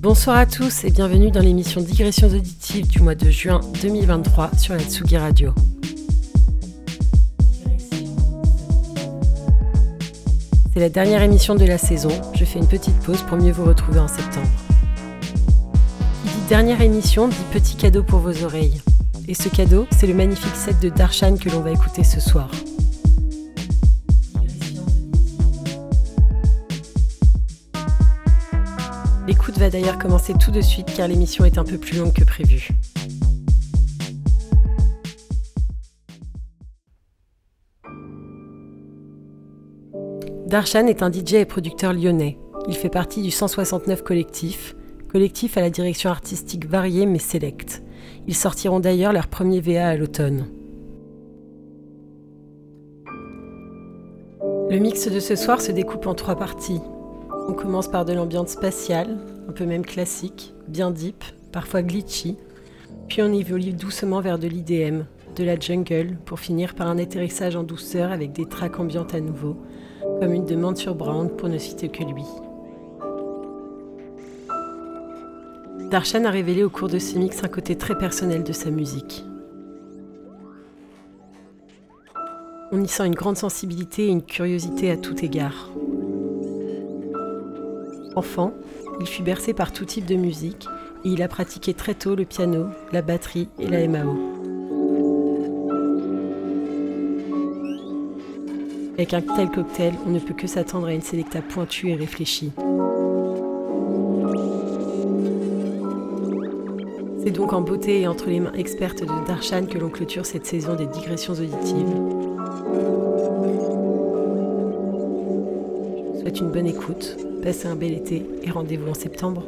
Bonsoir à tous et bienvenue dans l'émission Digressions auditives du mois de juin 2023 sur la Tsugi Radio. C'est la dernière émission de la saison. Je fais une petite pause pour mieux vous retrouver en septembre. Qui dit dernière émission dit petit cadeau pour vos oreilles. Et ce cadeau, c'est le magnifique set de Darshan que l'on va écouter ce soir. L'écoute va d'ailleurs commencer tout de suite car l'émission est un peu plus longue que prévu. Darshan est un DJ et producteur lyonnais. Il fait partie du 169 collectif, collectif à la direction artistique variée mais sélecte. Ils sortiront d'ailleurs leur premier VA à l'automne. Le mix de ce soir se découpe en trois parties. On commence par de l'ambiance spatiale, un peu même classique, bien deep, parfois glitchy, puis on évolue doucement vers de l'IDM, de la jungle, pour finir par un atterrissage en douceur avec des tracks ambiantes à nouveau, comme une demande sur Brown pour ne citer que lui. Darshan a révélé au cours de ce mix un côté très personnel de sa musique. On y sent une grande sensibilité et une curiosité à tout égard. Enfant, il fut bercé par tout type de musique et il a pratiqué très tôt le piano, la batterie et la MAO. Avec un tel cocktail, on ne peut que s'attendre à une sélecta pointue et réfléchie. C'est donc en beauté et entre les mains expertes de Darshan que l'on clôture cette saison des digressions auditives. Souhaite une bonne écoute, passez un bel été et rendez-vous en septembre.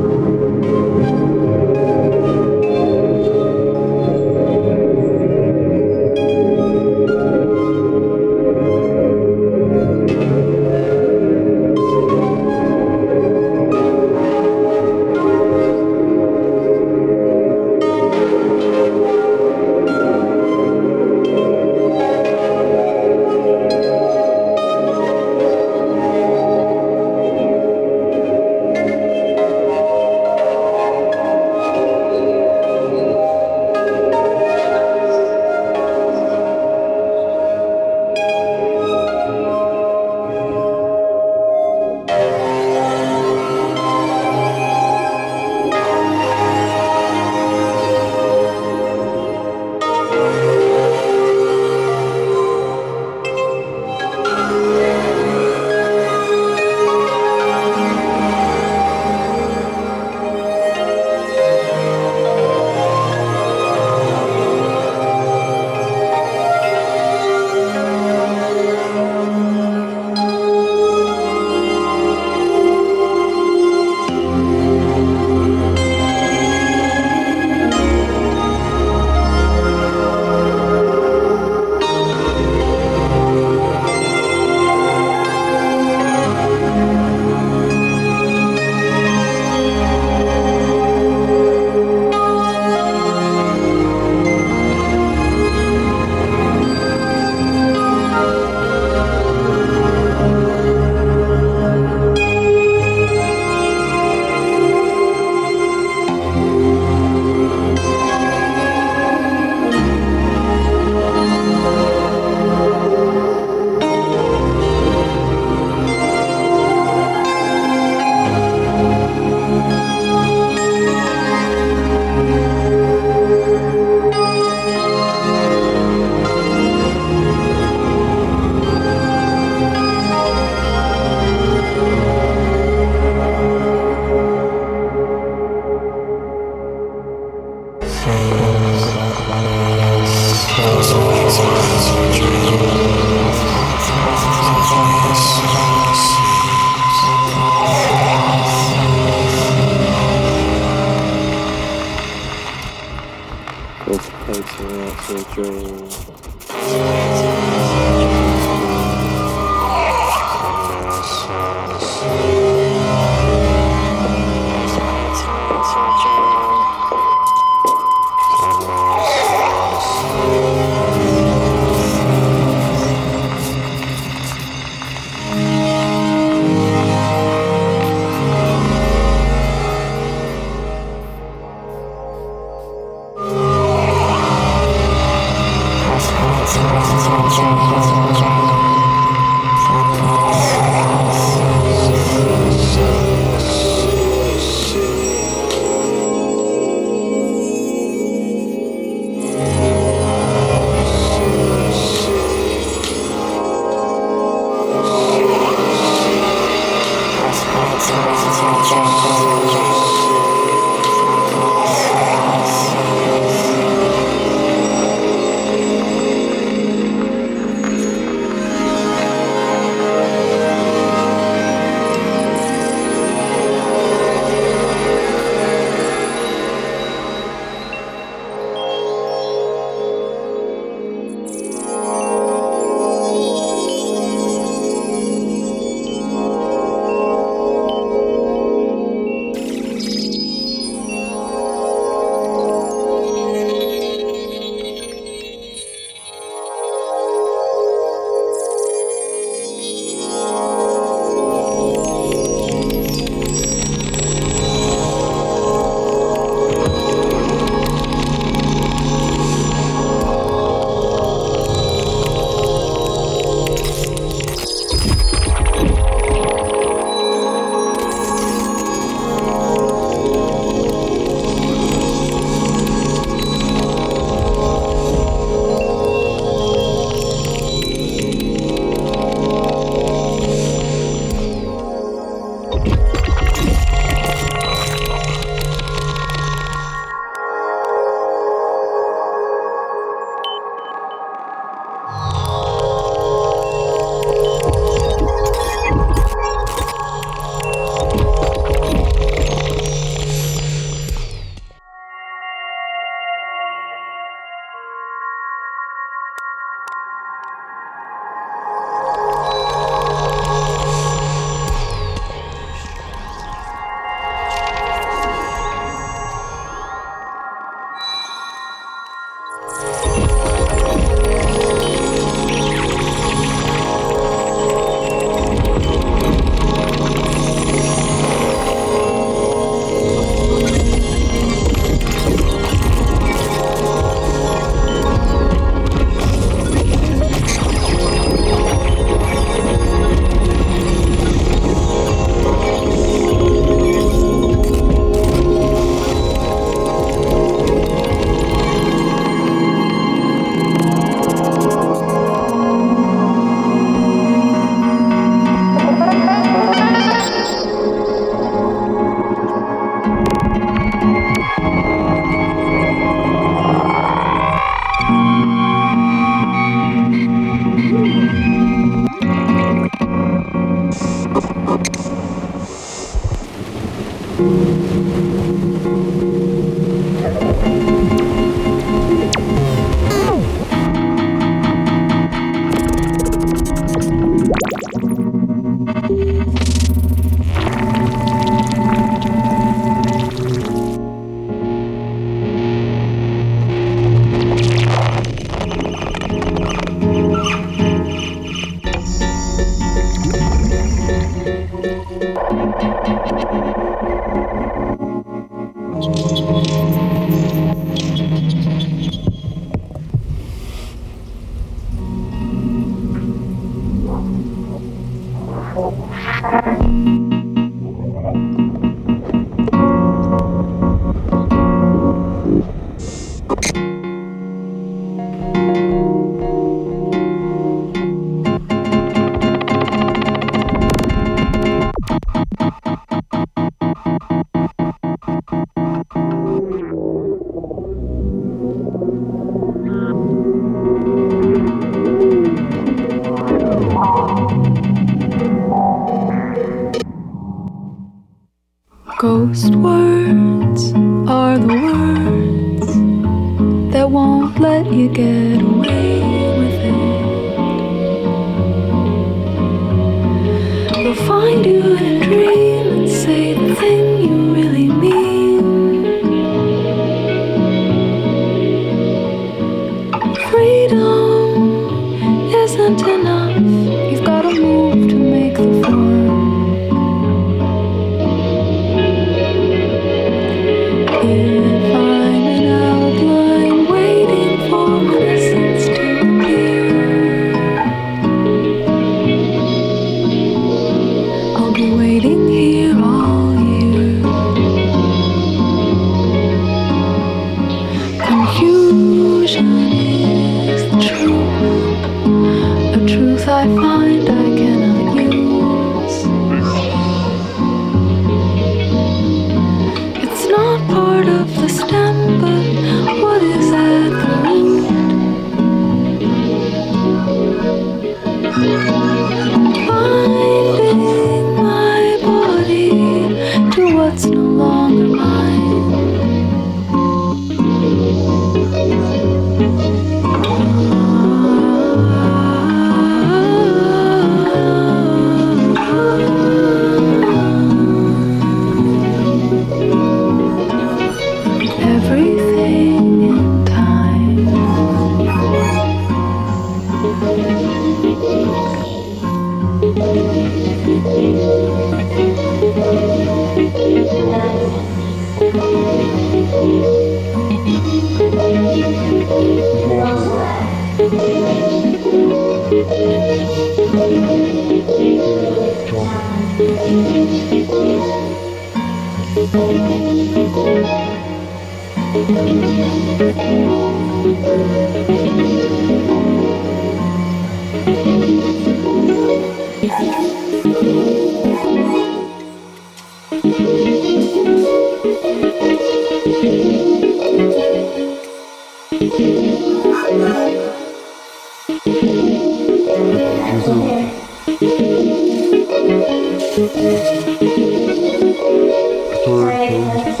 Thank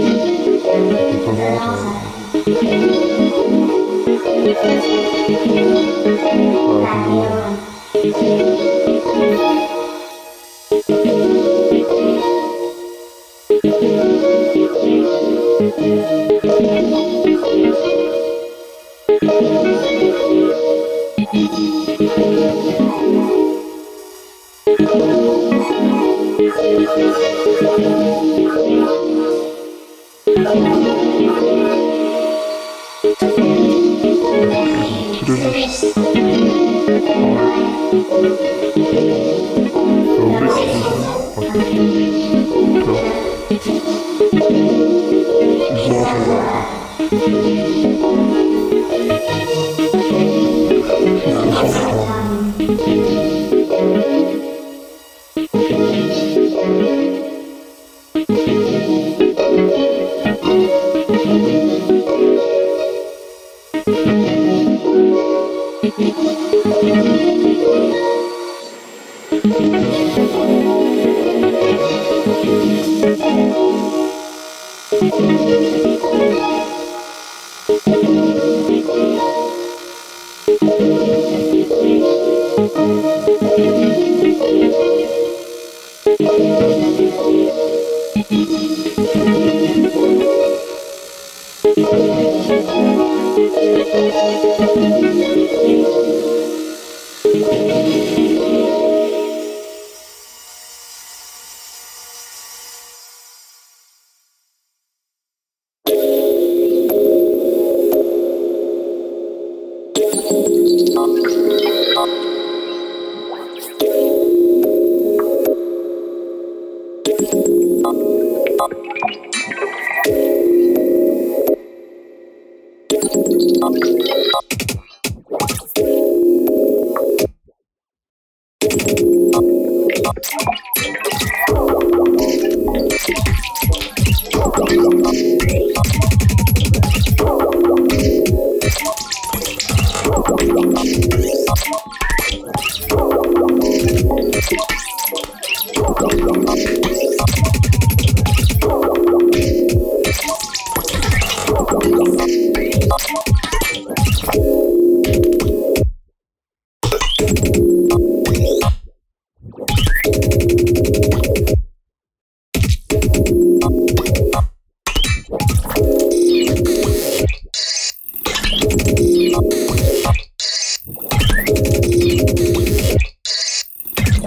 you.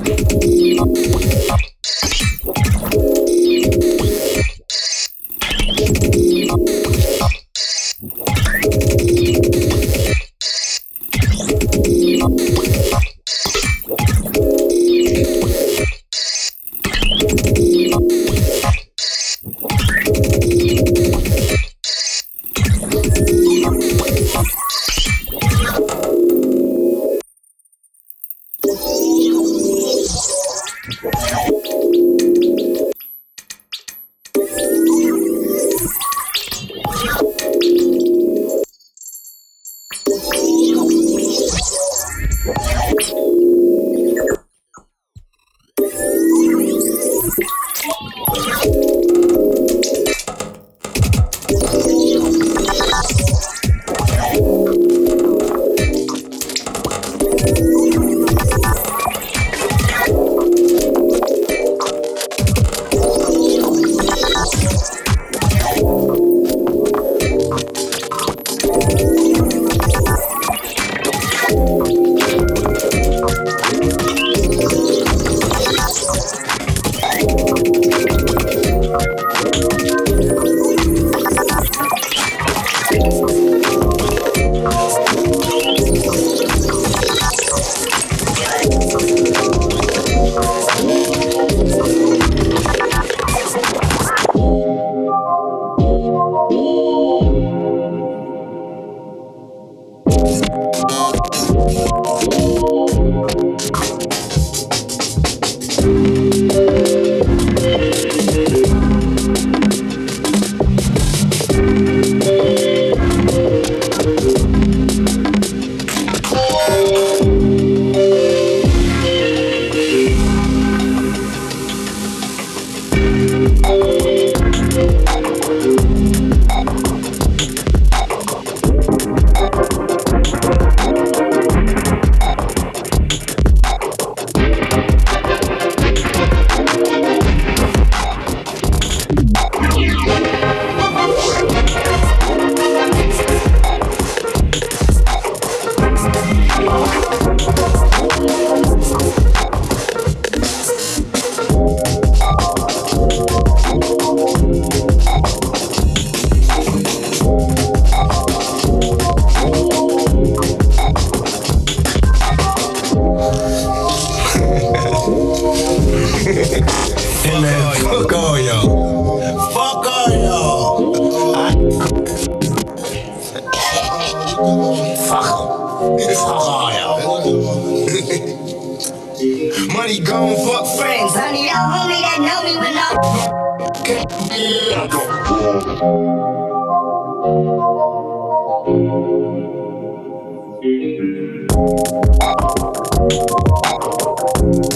あっ。Money gone, fuck friends. I need a homie that know me when I'm Thank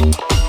Thank